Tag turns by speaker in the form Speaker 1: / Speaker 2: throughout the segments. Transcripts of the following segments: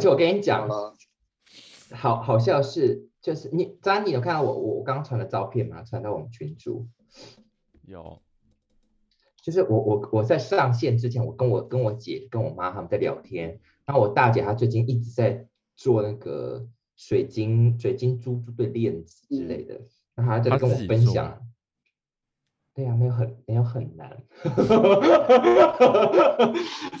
Speaker 1: 真的，而且我跟你讲
Speaker 2: 好，了，
Speaker 1: 好好笑是，就是你，张你有看到我我我刚传的照片吗？传到我们群组。
Speaker 3: 有
Speaker 1: 就是我我我在上线之前，我跟我跟我姐跟我妈他们在聊天，然后我大姐她最近一直在做那个水晶水晶珠珠的链子之类的，然后她在跟我分享。对呀、没有很没有很难，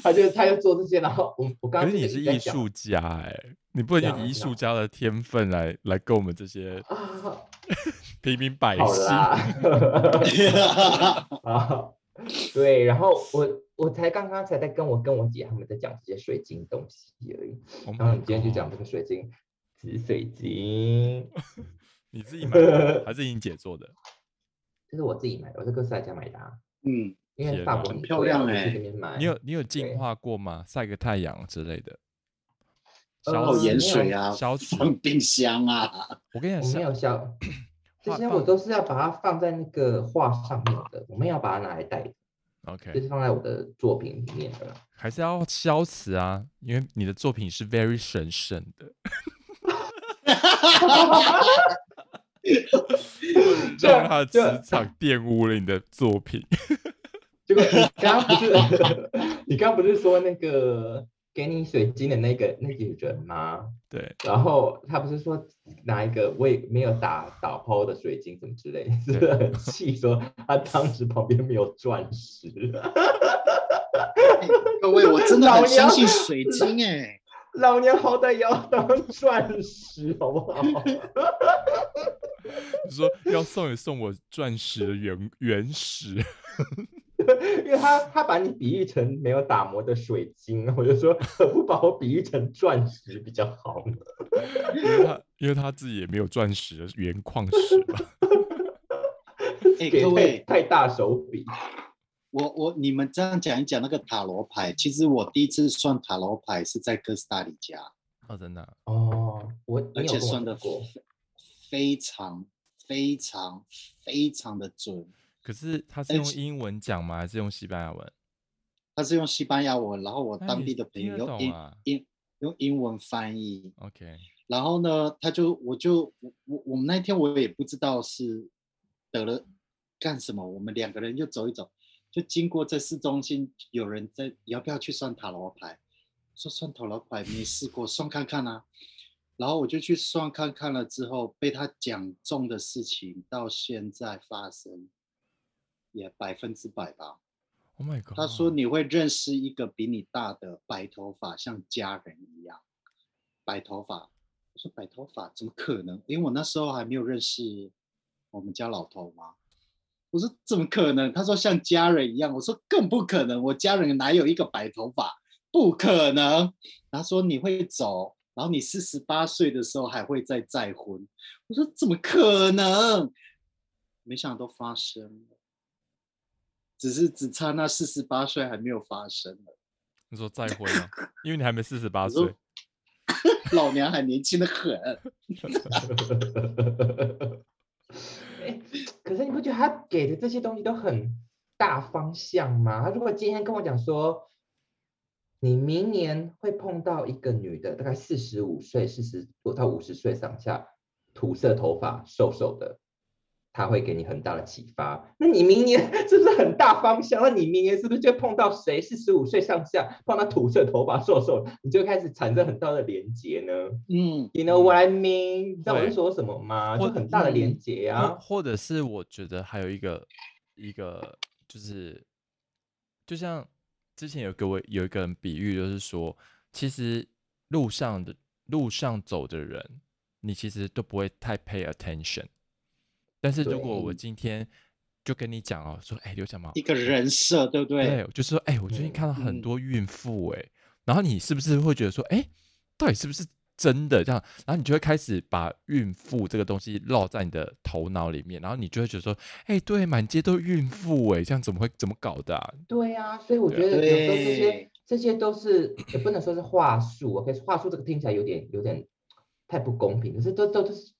Speaker 1: 他就他就做这些，然后我我刚刚
Speaker 3: 可是你是艺术家哎、你不能用艺术家的天分来来跟我们这些
Speaker 1: 啊，
Speaker 3: 平民百
Speaker 1: 好
Speaker 3: 姓。
Speaker 1: 啊，对，然后我我才刚刚才在跟我跟我姐他们在讲这些水晶东西而已
Speaker 3: ，Oh
Speaker 1: 然后你今天就讲这个水晶紫水晶，
Speaker 3: 你自己买的还是你姐做的？
Speaker 1: 这是我自己买的，我在哥斯达黎加买的、啊，
Speaker 2: 嗯，
Speaker 1: 因为法国很
Speaker 2: 漂亮
Speaker 1: 贵啊我就去
Speaker 2: 欸
Speaker 1: 这边买。
Speaker 3: 你有你有净
Speaker 1: 对
Speaker 3: 化过吗？晒个太阳之类的？
Speaker 1: 呃
Speaker 2: 泡盐水啊，
Speaker 3: 消磁。
Speaker 2: 放冰箱啊，
Speaker 3: 我跟你
Speaker 1: 我没，有消，这些我都是要把它放在那个画上面的，我们要把它拿来带的
Speaker 3: ，OK，
Speaker 1: 是放在我的作品里面的啦。
Speaker 3: 还是要消磁啊，因为你的作品是 very 神圣的，
Speaker 1: 这
Speaker 3: 让他的
Speaker 1: 这
Speaker 3: 磁场玷污了你的作品。
Speaker 1: 结果你刚刚不是你刚刚不是说那个给你水晶的那个那个人吗？
Speaker 3: 对，
Speaker 1: 然后他不是说拿一个未没有打打抛的水晶什么之类的，是不是很气说他当时旁边没有钻石？
Speaker 2: 各位，我真的
Speaker 1: 老
Speaker 2: 很相信水晶哎、
Speaker 1: 老娘好歹也要当钻石好不好？
Speaker 3: 你说要送也送我钻石的原原石，
Speaker 1: 因为他他把你比喻成没有打磨的水晶，我就说何不把我比喻成钻石比较好呢？
Speaker 3: 因为他因为他自己也没有钻石的原矿石嘛。
Speaker 1: 给太
Speaker 2: 哎各位
Speaker 1: 太大手笔，
Speaker 2: 我我你们这样讲一讲那个塔罗牌，其实我第一次算塔罗牌是在哥斯达黎加，
Speaker 3: 哦，真的啊、
Speaker 1: 哦，我
Speaker 2: 而且算的
Speaker 1: 说过，
Speaker 2: 非常非常非常的准。
Speaker 3: 可是他是用英文讲吗？还是用西班牙文？
Speaker 2: 他是用西班牙文，然后我当地的朋友用英
Speaker 3: 啊
Speaker 2: 英用英文翻译
Speaker 3: ，OK，
Speaker 2: 然后呢，他就我就我我我们那天我也不知道是得了干什么，我们两个人就走一走，就经过这市中心，有人在要不要去算塔罗牌？说算塔罗牌没试过，算看看啊。然后我就去算看看了之后，被他讲中的事情到现在发生，也百分之百吧。
Speaker 3: Oh my god！
Speaker 2: 他说你会认识一个比你大的白头发，像家人一样。白头发，我说白头发怎么可能？因为我那时候还没有认识我们家老头嘛。我说怎么可能？他说像家人一样。我说更不可能，我家人哪有一个白头发？不可能。他说你会走，然后你四十八岁的时候还会再再婚。我说怎么可能？没想到都发生了。只是只差那四十八岁还没有发生了，
Speaker 3: 你说再婚了，因为你还没四十八岁。
Speaker 2: 老娘还年轻的很。
Speaker 1: 哎，可是你不觉得他给的这些东西都很大方向吗？他如果今天跟我讲说，你明年会碰到一个女的，大概四十五岁、四十到五十岁上下，土色头发、瘦瘦的，他会给你很大的启发。那你明年 是不是很大方向？那你明年是不是就碰到谁是十五岁上下，碰到土色头发、瘦瘦，你就开始产生很大的连结呢
Speaker 2: 嗯
Speaker 1: ，？You know what I mean？你知道我
Speaker 3: 会
Speaker 1: 是说什么吗？就
Speaker 3: 或
Speaker 1: 很大的连
Speaker 2: 嗯
Speaker 3: 或
Speaker 1: 结啊。
Speaker 3: 或者是我觉得还有一个一个就是，就像之前有给我有一个人比喻，就是说，其实路上的路上走的人，你其实都不会太 pay attention。但是如果我今天就跟你讲哦，说，哎，刘小毛，
Speaker 2: 一个人设，对不对？
Speaker 3: 对，就是说，哎、我最近
Speaker 1: 嗯
Speaker 3: 看到很
Speaker 2: 嗯
Speaker 3: 多孕妇，哎、然后你是不是会觉得说，哎、到底是不是真的这样？然后你就会开始把孕妇这个东西烙在你的头脑里面，然后你就会觉得说，哎、对，满街都是孕妇，哎，这样怎么会怎么搞的、啊？
Speaker 1: 对啊、所以我觉得有时候这些这些都是也不能说是话术，OK，话术这个听起来有点有点太不公平，可是都都都是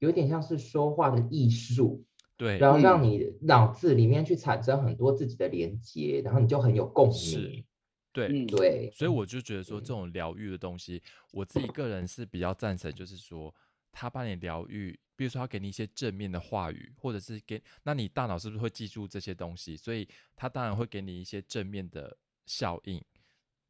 Speaker 1: 有点像是说话的艺术，
Speaker 3: 对，
Speaker 1: 然后让
Speaker 2: 嗯
Speaker 1: 你脑子里面去产生很多自己的连接，然后你就很有共鸣
Speaker 3: 是。对，
Speaker 2: 嗯，
Speaker 1: 对，
Speaker 3: 所以我就觉得说，
Speaker 1: 嗯
Speaker 3: 这种疗愈的东西，我自己个人是比较赞成，就是说，他帮你疗愈，比如说他给你一些正面的话语，或者是给，那你大脑是不是会记住这些东西？所以他当然会给你一些正面的效应，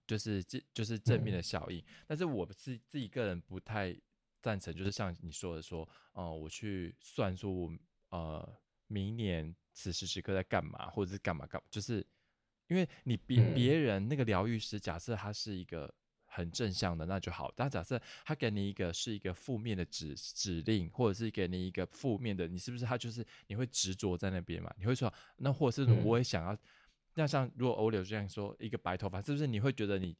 Speaker 3: 就是这就是正面的
Speaker 1: 嗯
Speaker 3: 效应。但是我是自己个人不太赞成，就是像你说的说，哦、我去算说我呃明年此时此刻在干嘛，或者是干嘛干嘛，就是因为你别
Speaker 1: 嗯
Speaker 3: 别人那个疗愈师，假设他是一个很正向的，那就好。但假设他给你一个是一个负面的指指令，或者是给你一个负面的，你是不是他就是你会执着在那边嘛？你会说，那或者是
Speaker 1: 嗯
Speaker 3: 我也想要，那像如果欧柳这样说，一个白头发，是不是你会觉得你，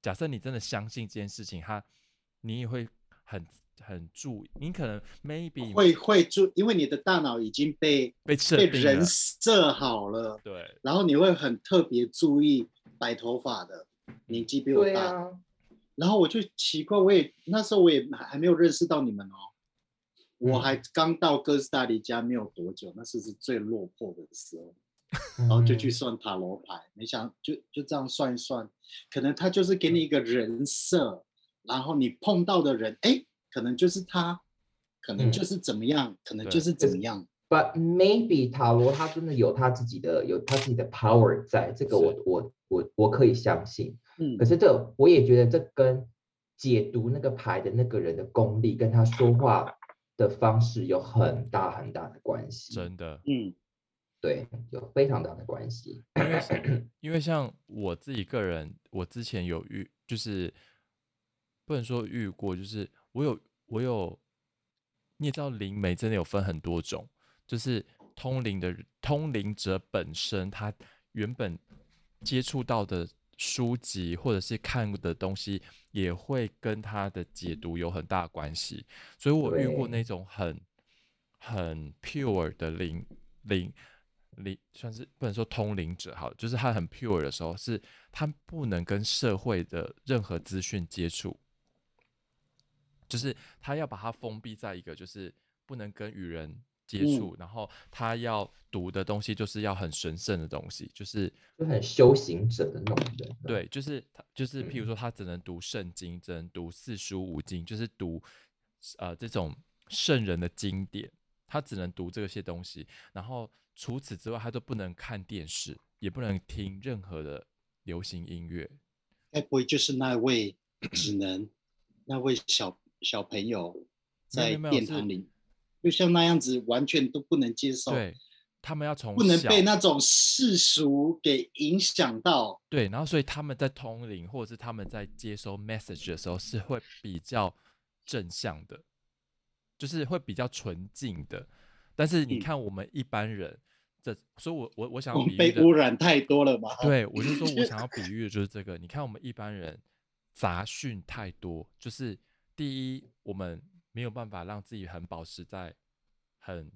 Speaker 3: 假设你真的相信这件事情，他你也会很很注意，你可能 maybe
Speaker 2: 会会注，因为你的大脑已经被
Speaker 3: 被设
Speaker 2: 被人，设好了，
Speaker 3: 对
Speaker 2: 然后你会很特别注意白头发的，年纪比我大，
Speaker 1: 啊，
Speaker 2: 然后我就奇怪，我也那时候我也还没有认识到你们哦，我
Speaker 1: 嗯。
Speaker 2: 还刚到哥斯达黎加没有多久，那是是最落魄的时候，然后就去
Speaker 1: 嗯。
Speaker 2: 算塔罗牌，没想就就这样算一算，可能他就是给你一个人设，然后你碰到的人，哎，可能就是他，可能
Speaker 1: 嗯
Speaker 2: 就是怎么样，可能就是怎么样
Speaker 1: ，But maybe 塔罗他真的有他自己的有他自己的 power 在，这个我我我我可以相信。
Speaker 2: 嗯
Speaker 1: 可，是这我也觉得这跟解读那个牌的那个人的功力跟他说话的方式有很大很大的关系。
Speaker 3: 真的。
Speaker 2: 嗯
Speaker 1: 对，有非常大的关系。
Speaker 3: 因为像 因为像我自己个人，我之前有遇，就是不能说遇过，就是我有我有，你也知道灵媒真的有分很多种，就是通灵的通灵者本身他原本接触到的书籍或者是看的东西，也会跟他的解读有很大关系，所以我遇过那种很很 pure 的灵灵灵，算是不能说通灵者好，就是他很 pure 的时候，是他不能跟社会的任何资讯接触，就是他要把它封闭在一个就是不能跟与人接
Speaker 2: 嗯
Speaker 3: 触，然后他要读的东西就是要很神圣的东西，就是
Speaker 1: 就很修行者的那种人啊。
Speaker 3: 对，就是他，就是譬如
Speaker 1: 嗯
Speaker 3: 说，他只能读圣经，只能读四书五经，就是读呃这种圣人的经典，他只能读这些东西。然后除此之外，他都不能看电视，也不能听任何的流行音乐。
Speaker 2: 该不会就是那位只能那位小小朋友在殿堂里，就像那样子，完全都不能接受，
Speaker 3: 对他们要从
Speaker 2: 不能被那种世俗给影响到。
Speaker 3: 对，然后所以他们在通灵或者是他们在接收 message 的时候是会比较正向的，就是会比较纯净的。但是你
Speaker 2: 嗯
Speaker 3: 看我们一般人，这所以我我我想比喻的
Speaker 2: 被污染太多了嘛？
Speaker 3: 对，我就说我想要 比喻的就是这个。你看我们一般人杂讯太多，就是第一，我们没有办法让自己很保持在很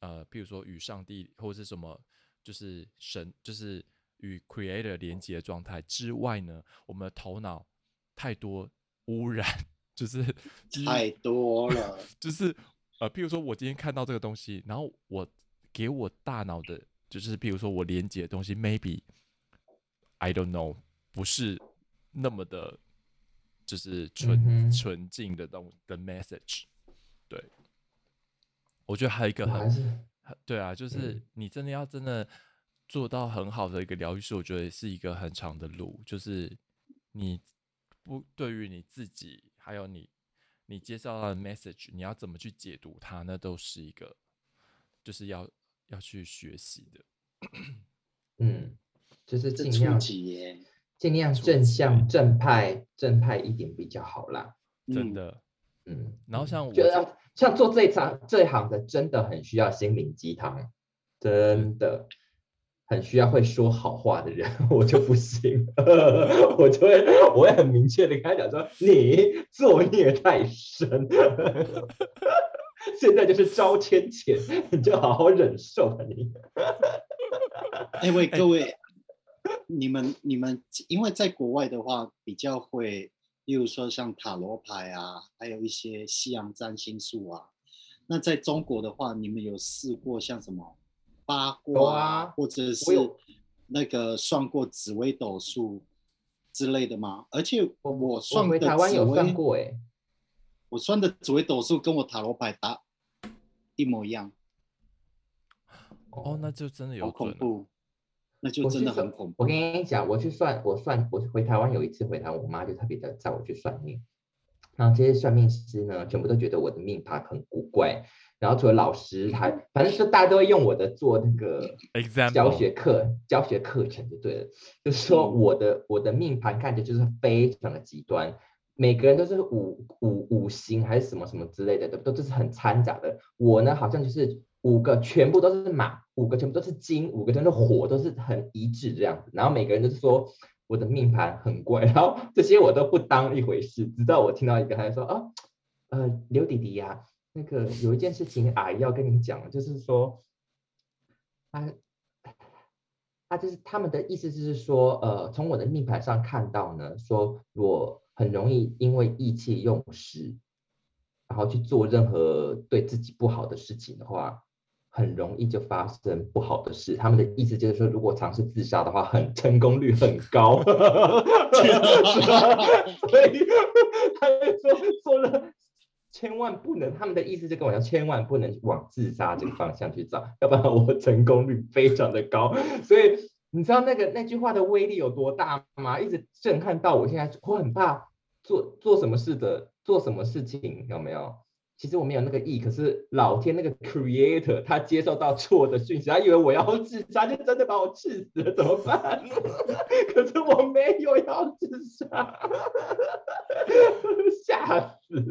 Speaker 3: 呃，譬如说与上帝或是什么，就是神，就是与 Creator 连接的状态之外呢，我们的头脑太多污染，就是就是
Speaker 2: 太多了。
Speaker 3: 就是呃，譬如说我今天看到这个东西，然后我给我大脑的，就是譬如说我连接的东西，maybe I don't know，不是那么的，就是纯、
Speaker 1: 嗯
Speaker 3: 纯净的东的 message。对，我觉得还有一个很对啊，就是
Speaker 1: 嗯
Speaker 3: 你真的要真的做到很好的一个疗愈师，我觉得是一个很长的路，就是你不对于你自己，还有你你接受到的 message，你要怎么去解读它，那都是一个就是要要去学习的。
Speaker 1: 嗯，就是尽量尽量正向正派正派一点比较好啦。
Speaker 2: 嗯
Speaker 3: 真的。
Speaker 1: 嗯，
Speaker 3: 然后
Speaker 1: 嗯
Speaker 3: 像我这
Speaker 1: 觉得像做这一场这一行的，真的很需要心灵鸡汤，真的很需要会说好话的人，我就不行，我就会我会很明确的跟他讲说，你作孽太深，现在就是招天谴，你就好好忍受吧你。
Speaker 2: 哎喂，各位，你们你们，因为在国外的话比较会，例如说像塔罗牌啊，还有一些西洋占星术啊。那在中国的话，你们有试过像什么八卦
Speaker 1: 啊
Speaker 2: 或者是那个算过紫微斗数之类的吗？而且
Speaker 1: 我
Speaker 2: 我算
Speaker 1: 回
Speaker 2: 的紫
Speaker 1: 台湾有算，过哎，
Speaker 2: 我算的紫微斗数跟我塔罗牌答一模一样，
Speaker 3: 哦，那就真的有。
Speaker 2: 恐怖，那就真的很恐怖。
Speaker 1: 我跟你讲，我去算，我算，我回台湾有一次回台湾，我妈就特别的载我去算命，然后这些算命师呢，全部都觉得我的命盘很古怪，然后除了老师还，反正就大家都会用我的做那个教学课教学课程就对了，就是说
Speaker 2: 嗯
Speaker 1: 我的我的命盘看起来就是非常的极端，每个人都是五五五行还是什么什么之类的，都都是很掺杂的。我呢好像就是五个全部都是马，五个全部都是金，五个全都是火，都是很一致这样子。然后每个人都是说我的命盘很怪，然后这些我都不当一回事，直到我听到一个他就说啊，呃，刘弟弟呀、那个有一件事情阿姨要跟你讲，就是说，他他就是他们的意思就是说，呃，从我的命盘上看到呢，说我很容易因为意气用事，然后去做任何对自己不好的事情的话，很容易就发生不好的事。他们的意思就是说，如果尝试自杀的话，很成功率很高。所以他就说做了。千万不能，他们的意思就跟我讲，千万不能往自杀这个方向去找，要不然我成功率非常的高。所以你知道那个那句话的威力有多大吗？一直震撼到我现在，我很怕做做什么事的，做什么事情有没有？其实我没有那个意，可是老天那个 creator 他接受到错的讯息，他以为我要自杀，就真的把我气死了，怎么办？可是我没有要自杀，吓死！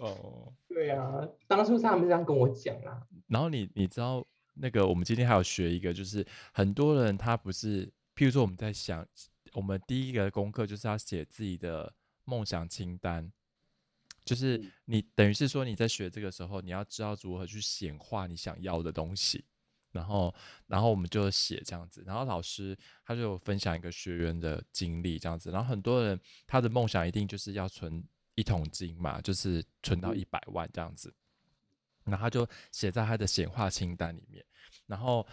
Speaker 3: 哦，
Speaker 1: 对啊，当初他们这样跟我讲啊。
Speaker 3: 然后你你知道那个，我们今天还有学一个，就是很多人他不是，譬如说我们在想，我们第一个功课就是要写自己的梦想清单，就是
Speaker 2: 嗯。
Speaker 3: 你等于是说你在学这个时候，你要知道如何去显化你想要的东西。然后，然后我们就写这样子，然后老师他就有分享一个学员的经历这样子，然后很多人他的梦想一定就是要存一桶金嘛，就是存到
Speaker 2: 嗯。
Speaker 3: 一百万这样子，然后他就写在他的显化清单里面，然后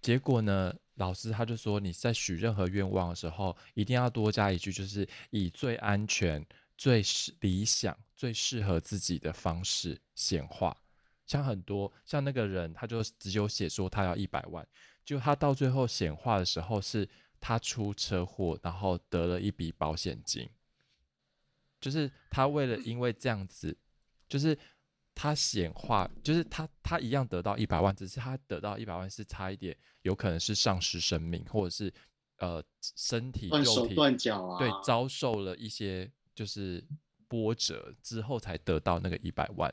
Speaker 3: 结果呢，老师他就说你在许任何愿望的时候，一定要多加一句，就是以最安全、最适理想、最适合自己的方式显化。像很多像那个人，他就只有写说他要一百万，就他到最后显化的时候，是他出车祸，然后得了一笔保险金。就是他为了因为这样子，就是他显化，就是他他一样得到一百万，只是他得到一百万是差一点，有可能是丧失生命，或者是呃身体肉体
Speaker 2: 断脚啊，
Speaker 3: 对遭受了一些就是波折之后才得到那个一百万。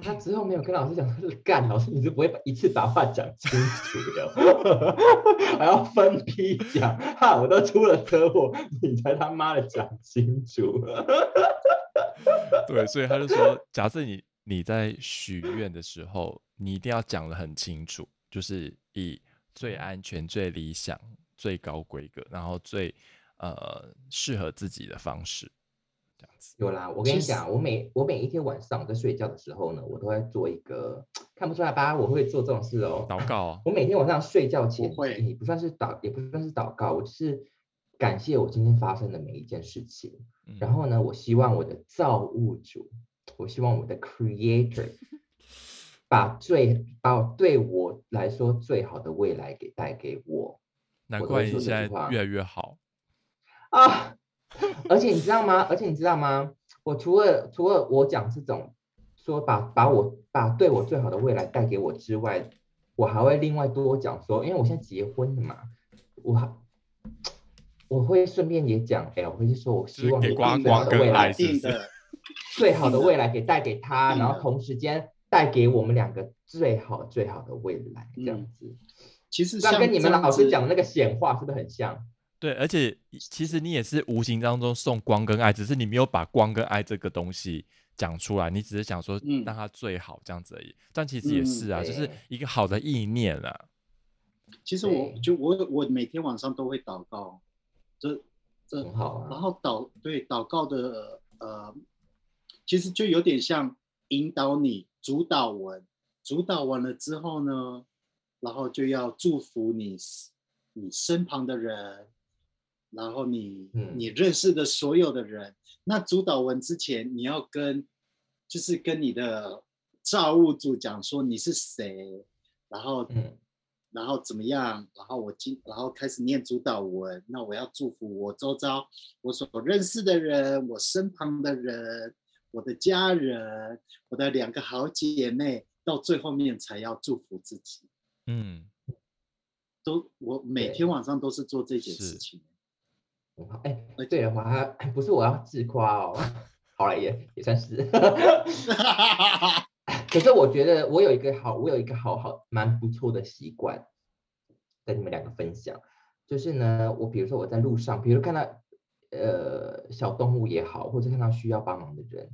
Speaker 1: 他之后没有跟老师讲，他是干老师，你是不会把一次把话讲清楚的，还要分批讲，哈，我都出了车祸，你才他妈的讲清楚。
Speaker 3: 对，所以他就说，假设你你在许愿的时候，你一定要讲的很清楚，就是以最安全、最理想、最高规格，然后最呃适合自己的方式，这样子。
Speaker 1: 有啦，我跟你讲，我每我每一天晚上在睡觉的时候呢，我都在做一个，看不出来吧？我会做这种事哦。
Speaker 3: 祷告啊，
Speaker 1: 我每天晚上睡觉前，
Speaker 2: 会
Speaker 1: 也不算是祷，也不算是祷告，我就是感谢我今天发生的每一件事情。
Speaker 3: 嗯
Speaker 1: 然后呢，我希望我的造物主，我希望我的 Creator 把最把对我来说最好的未来给带给我
Speaker 3: 难怪你现在越来越好。
Speaker 1: 啊！而且你知道吗？而且你知道吗？我除了除了我讲这种说把把我把对我最好的未来带给我之外，我还会另外多讲说，因为我现在结婚了嘛，我还我会顺便也讲，哎，我会去说，我希望
Speaker 3: 给
Speaker 1: 你把
Speaker 3: 光
Speaker 1: 最好
Speaker 3: 光
Speaker 1: 的未来
Speaker 3: 是是
Speaker 2: 的，
Speaker 1: 最好的未来给带给他，然后同时间带给我们两个最好最好的未来，这样
Speaker 2: 嗯
Speaker 1: 子。
Speaker 2: 其实像
Speaker 1: 跟你们老师讲的那个显化是不是很像？
Speaker 3: 对，而且其实你也是无形当中送光跟爱，只是你没有把光跟爱这个东西讲出来，你只是想说
Speaker 2: 嗯
Speaker 3: 让它最好这样子而已。但其实也
Speaker 2: 嗯
Speaker 3: 是啊，就是一个好的意念啊。
Speaker 2: 其实我就我我每天晚上都会祷告，这这
Speaker 1: 很好啊。
Speaker 2: 然后祷对祷告的呃，其实就有点像引导你主导文，主导完了之后呢，然后就要祝福你你身旁的人，然后你、
Speaker 1: 嗯
Speaker 2: 你认识的所有的人。那主导文之前，你要跟就是跟你的造物主讲说你是谁，然后
Speaker 1: 嗯
Speaker 2: 然后怎么样？然后我今然后开始念主导文，那我要祝福我周遭我所认识的人，我身旁的人，我的家人，我的两个好姐妹，到最后面才要祝福自己。
Speaker 3: 嗯，
Speaker 2: 都我每天晚上都是做这件事情。
Speaker 1: 很好，哎、
Speaker 2: 而
Speaker 1: 对了，我还不是我要自夸哦，好了，也也算是。可是我觉得我有一个好，我有一个好好蛮不错的习惯，跟你们两个分享，就是呢，我比如说我在路上，比如看到呃小动物也好，或者看到需要帮忙的人，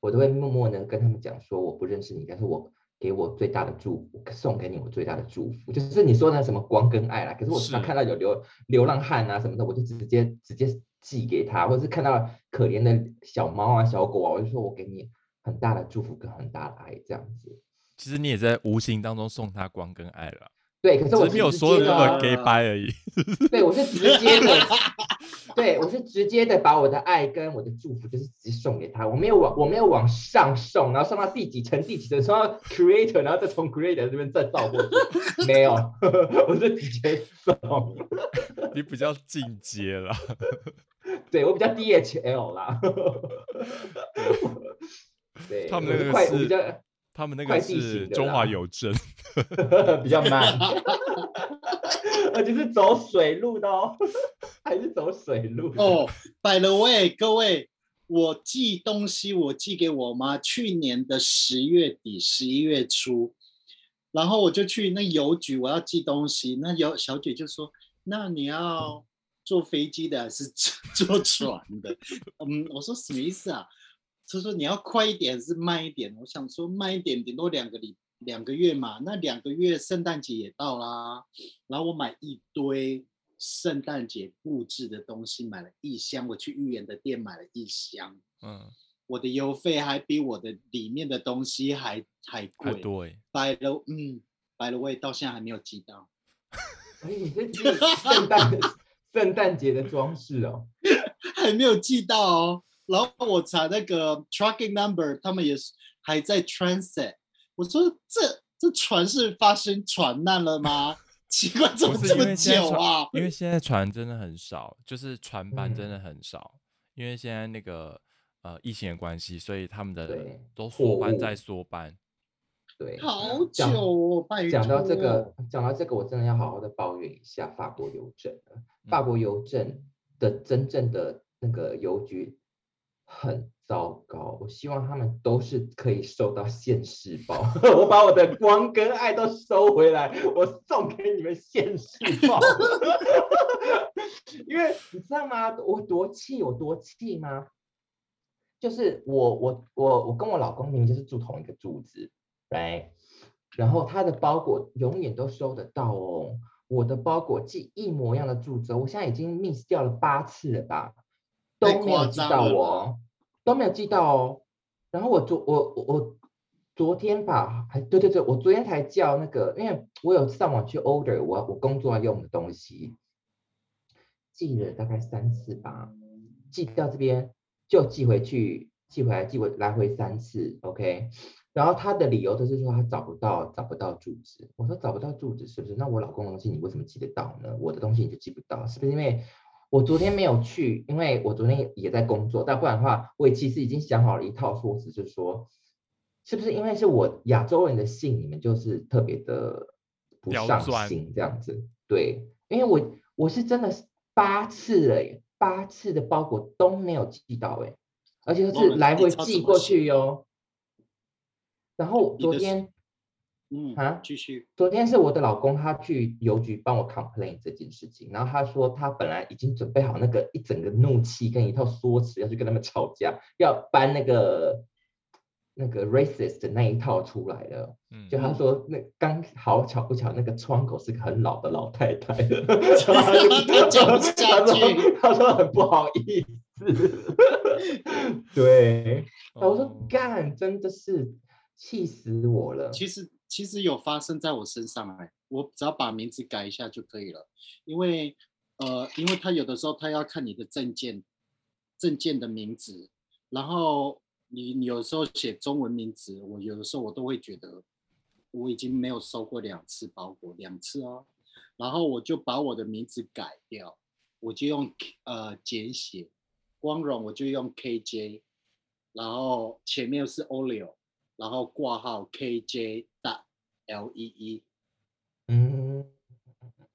Speaker 1: 我都会默默的跟他们讲说我不认识你，但是我给我最大的祝福，送给你我最大的祝福，就是你说的什么光跟爱啦。可是我常看到有流流浪汉啊什么的，我就直接直接寄给他，或者是看到可怜的小猫啊小狗啊，我就说我给你很大的祝福跟很大的爱这样子。
Speaker 3: 其实你也在无形当中送他光跟爱了，
Speaker 1: 对，可是我是
Speaker 3: 没有说的那么
Speaker 1: 哦
Speaker 3: gay 掰而已。
Speaker 1: 对，我是直接的，对我是直接的把我的爱跟我的祝福就是直接送给他，我没有往我没有往上送，然后送到第几层第几层，送到 creator，然后再从 creator 这边再倒过去，没有，我是直接送，
Speaker 3: 你比较进阶了，
Speaker 1: 对我比较 DHL 啦，对，
Speaker 3: 他们那个
Speaker 1: 是快，我比较
Speaker 3: 他们那
Speaker 1: 快
Speaker 3: 个
Speaker 1: 递
Speaker 3: 是中华邮政，
Speaker 1: 比较慢，而且是走水路的哦，还是走水路的
Speaker 2: 哦，by the way，各位，我寄东西我寄给我妈，去年的十月底、十一月初，然后我就去那邮局，我要寄东西，那邮小姐就说：“那你要坐飞机的还是 坐船的？”嗯，我说什么意思啊？她说你要快一点还是慢一点？我想说慢一点，顶多两个礼两个月嘛，那两个月圣诞节也到啦，然后我买一堆圣诞节布置的东西，买了一箱，我去预言的店买了一箱，
Speaker 3: 嗯，
Speaker 2: 我的邮费还比我的里面的东西还还
Speaker 3: 还
Speaker 2: 贵。
Speaker 3: 多哎
Speaker 2: ，by the 嗯，by the way，到现在还没有寄到，
Speaker 1: 哎，你是寄圣诞的 圣诞节的装饰哦。
Speaker 2: 还没有寄到哦。然后我查那个 tracking number，他们也是还在 transit。我说这这船是发生船难了吗？奇怪，怎么这么
Speaker 3: 因为现在
Speaker 2: 久啊？
Speaker 3: 船，因为现在船真的很少，就是船班真
Speaker 1: 嗯
Speaker 3: 的很少，因为现在那个呃疫情的关系，所以他们的
Speaker 1: 对
Speaker 3: 都缩班在缩班。
Speaker 1: 对，
Speaker 2: 好久哦，拜托。
Speaker 1: 讲到这个，讲到这个，我真的要好好的抱怨一下法国邮政了。法
Speaker 3: 嗯
Speaker 1: 国邮政的真正的那个邮局很糟糕，我希望他们都是可以收到现世报。我把我的光跟爱都收回来，我送给你们现世报。因为你知道吗？我多气，我多气吗？就是我我我我跟我老公明明就是住同一个住子，right？然后他的包裹永远都收得到哦。我的包裹寄一模一样的柱子哦，我现在已经 miss 掉了八次了吧，都没有
Speaker 2: 夸张
Speaker 1: 寄到我都没有寄到哦。然后我昨我我昨天吧，还对对对，我昨天才叫那个，因为我有上网去 order 我我工作要用的东西，寄了大概三次吧，寄到这边就寄回去，寄回来，寄回来回三次，OK。然后他的理由就是说他找不到找不到住址，我说找不到住址是不是？那我老公的东西你为什么寄得到呢？我的东西你就寄不到，是不是因为我昨天没有去？因为我昨天也在工作，但不然的话，我也其实已经想好了一套说辞，就是说，是不是因为是我亚洲人的性，你们就是特别的不上心这样子？对，因为我我是真的八次了耶，八次的包裹都没有寄到哎，而且
Speaker 2: 忘了
Speaker 1: 是来回寄过去哟。然后昨天
Speaker 2: 嗯
Speaker 1: 啊
Speaker 2: 继续。
Speaker 1: 昨天是我的老公，他去邮局帮我 complain 这件事情，然后他说他本来已经准备好那个一整个怒气跟一套说辞要去跟他们吵架，要搬那个那个 racist 的那一套出来了。
Speaker 3: 嗯，
Speaker 1: 就他
Speaker 2: 嗯
Speaker 1: 说那刚好巧不巧，那个窗口是个很老的老太太，然后他就
Speaker 2: 讲不下
Speaker 1: 他说
Speaker 2: 去
Speaker 1: 他说很不好意思，对，然后我说
Speaker 3: 哦
Speaker 1: 干，真的是气死我了。
Speaker 2: 其实其实有发生在我身上哎，我只要把名字改一下就可以了，因为呃，因为他有的时候他要看你的证件，证件的名字，然后你你有时候写中文名字，我有的时候我都会觉得我已经没有收过两次包裹，两次哦，然后我就把我的名字改掉，我就用呃简写，光荣我就用 KJ，然后前面是 Oleo。然后挂号 KJ 大 LEE，
Speaker 1: 嗯，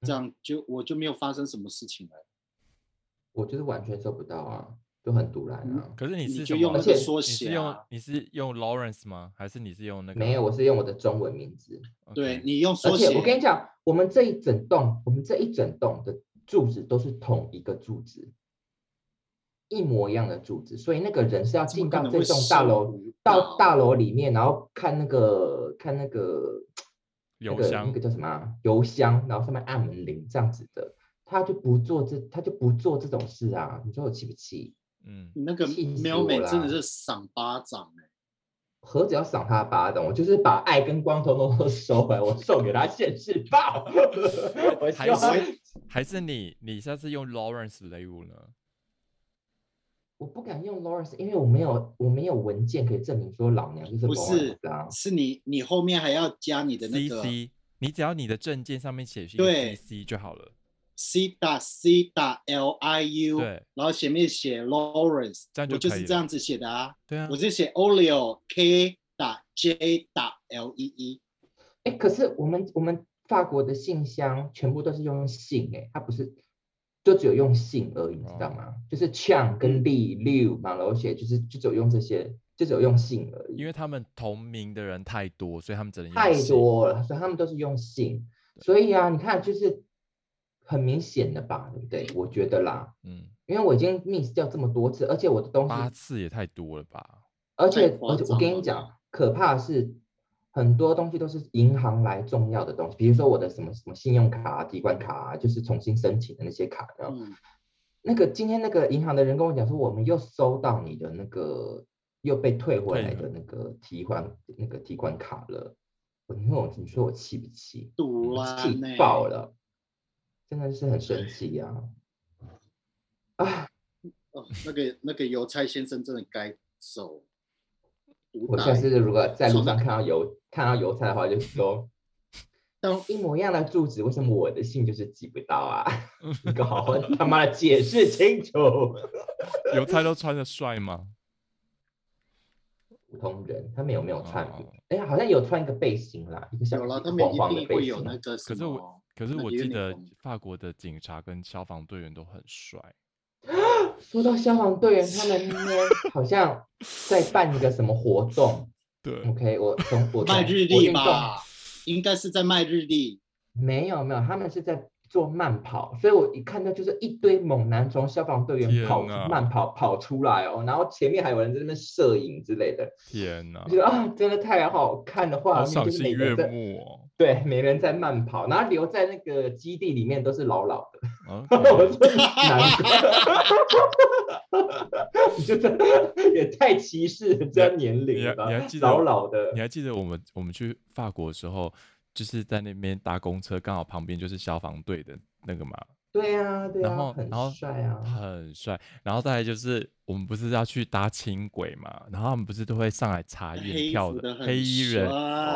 Speaker 2: 这样就我就没有发生什么事情了。
Speaker 1: 我就是完全收不到啊，就很突然啊。
Speaker 3: 可是你是
Speaker 2: 就用那
Speaker 1: 而且
Speaker 3: 你是用
Speaker 2: 啊，
Speaker 3: 你是用 Lawrence 吗？还是你是用那个？
Speaker 1: 没有，我是用我的中文名字。
Speaker 2: 对你用
Speaker 1: 而
Speaker 2: 缩写。
Speaker 1: 且我跟你讲，我们这一整栋，我们这一整栋的柱子都是同一个柱子，一模一样的柱子，所以那个人是要进到这栋大楼到大楼里面，然后看那个看那个那个那
Speaker 3: 邮箱
Speaker 1: 个叫什么啊邮箱，然后上面按门铃这样子的，他就不做这他就不做这种事啊，你说我气不气？
Speaker 3: 嗯，
Speaker 2: 你那个喵美真的是赏巴掌哎、
Speaker 1: 何止要赏他巴掌，我就是把爱跟光头都都 收回来，我送给他现世报。我
Speaker 3: 还是还是你你下次用 Lawrence 雷五呢？
Speaker 1: 我不敢用 Lawrence，因为我没有我没有文件可以证明说老娘就是
Speaker 2: 不是
Speaker 1: Lawrence 啊。
Speaker 2: 是你你后面还要加你的那个
Speaker 3: CC，你只要你的证件上面写是
Speaker 2: 对
Speaker 3: CC 就好了。
Speaker 2: C 打 C 打 L I U，
Speaker 3: 对
Speaker 2: 然后前面写 Lawrence，
Speaker 3: 这样就
Speaker 2: 我就
Speaker 3: 可以了
Speaker 2: 是这样子写的啊，
Speaker 3: 对啊
Speaker 2: 我，是写 Olio K 打 J 打 L E E，
Speaker 1: 哎，可是我们我们法国的信箱全部都是用姓，哎，它不是就只有用姓而已，你知道吗？就是 Chang 跟 Li、Liu、马楼写，就是就只有用这些，就只有用姓而已。
Speaker 3: 因为他们同名的人太多，所以他们只能用
Speaker 1: 太。多了，所以他们都是用姓。所以啊，你看就是很明显的吧，对不对？我觉得啦，
Speaker 3: 嗯，
Speaker 1: 因为我已经 miss 掉这么多次，而且我的东西八，
Speaker 3: 次也太多了吧？
Speaker 1: 而且而且我跟你讲，可怕的是很多东西都是银行来重要的东西，比如说我的什么什么信用卡啊、提款卡啊，就是重新申请的那些卡，然后
Speaker 2: 嗯，
Speaker 1: 那个今天那个银行的人跟我讲说，我们又收到你的那个又被退回来的那个提款那个提款卡了。我你说我你说我气不气？
Speaker 2: 堵
Speaker 1: 啊气，爆了，真的是很生气呀、啊！
Speaker 2: 哦，那个那个邮差先生真的该走。
Speaker 1: 我下次如果在路上 看到邮看到邮差的话，就说
Speaker 2: 但
Speaker 1: 一模一样的住址，为什么我的信就是寄不到啊？你给我好好他妈的解释清楚！
Speaker 3: 邮差都穿的帅吗？
Speaker 1: 普通人他们有没有穿
Speaker 3: 哦？
Speaker 1: 哎、好像有穿一个背心啦，一个像
Speaker 2: 有了，
Speaker 1: 一个
Speaker 2: 他们一
Speaker 1: 黄黄的背心。
Speaker 2: 那个
Speaker 3: 可是我，可是我记得法国的警察跟消防队员都很帅。
Speaker 1: 说到消防队员，他们那天 好像在办一个什么活动。
Speaker 3: 对
Speaker 1: ，OK，我从我从
Speaker 2: 卖日历
Speaker 1: 我运动
Speaker 2: 吧，应该是在卖日历。
Speaker 1: 没有没有，他们是在做慢跑，所以我一看到就是一堆猛男从消防队员跑慢跑跑出来哦，然后前面还有人在那边摄影之类的，
Speaker 3: 天哪
Speaker 1: 我，觉得啊，真的太好看的画面，就是
Speaker 3: 赏心悦
Speaker 1: 每个人在
Speaker 3: 目哦。
Speaker 1: 对，每人在慢跑，然后留在那个基地里面都是老老的，我说难怪，你就真的也太歧视人家年龄了吧
Speaker 3: 你还记？得
Speaker 1: 老老的。
Speaker 3: 你，还记得我们我们去法国的时候，就是在那边搭公车，刚好旁边就是消防队的那个嘛，
Speaker 1: 对呀对呀，
Speaker 3: 然后
Speaker 1: 很
Speaker 3: 然后
Speaker 1: 帅啊，
Speaker 3: 很帅。然后再来就是我们不是要去搭轻轨嘛，然后他们不是都会上来查验票
Speaker 2: 的
Speaker 3: 黑衣人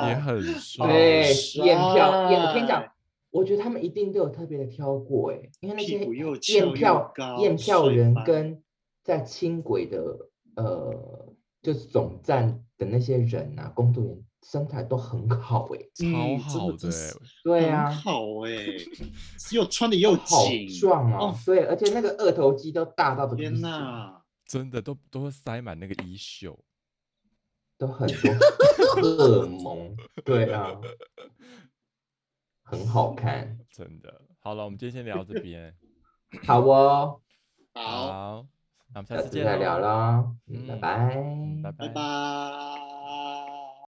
Speaker 3: 也很帅，
Speaker 1: 对，
Speaker 2: 帅
Speaker 1: 验票验，我跟你讲，我觉得他们一定都有特别的挑过哎，因为那些验票
Speaker 2: 高
Speaker 1: 验票
Speaker 2: 帅
Speaker 1: 人跟在轻轨的呃，就是总站的那些人啊，工作人员身材都很好哎，
Speaker 3: 超好的
Speaker 1: 对啊，
Speaker 2: 好哎，又穿的又
Speaker 1: 好
Speaker 2: 紧，
Speaker 1: 壮哦
Speaker 2: 哦，
Speaker 1: 对，而且那个二头肌都大到
Speaker 2: 天，哪！
Speaker 3: 真的都都会塞满那个衣袖。
Speaker 1: 都很多 荷尔蒙，对啊，很好看，
Speaker 3: 真的。好了，我们今天先聊这边。
Speaker 1: 好哦，
Speaker 2: 好，
Speaker 3: 好，那我们下
Speaker 1: 下
Speaker 3: 次见
Speaker 1: 再聊啦，嗯，拜
Speaker 3: 嗯
Speaker 1: 拜，
Speaker 3: 拜
Speaker 2: 拜
Speaker 3: 拜。
Speaker 2: 拜。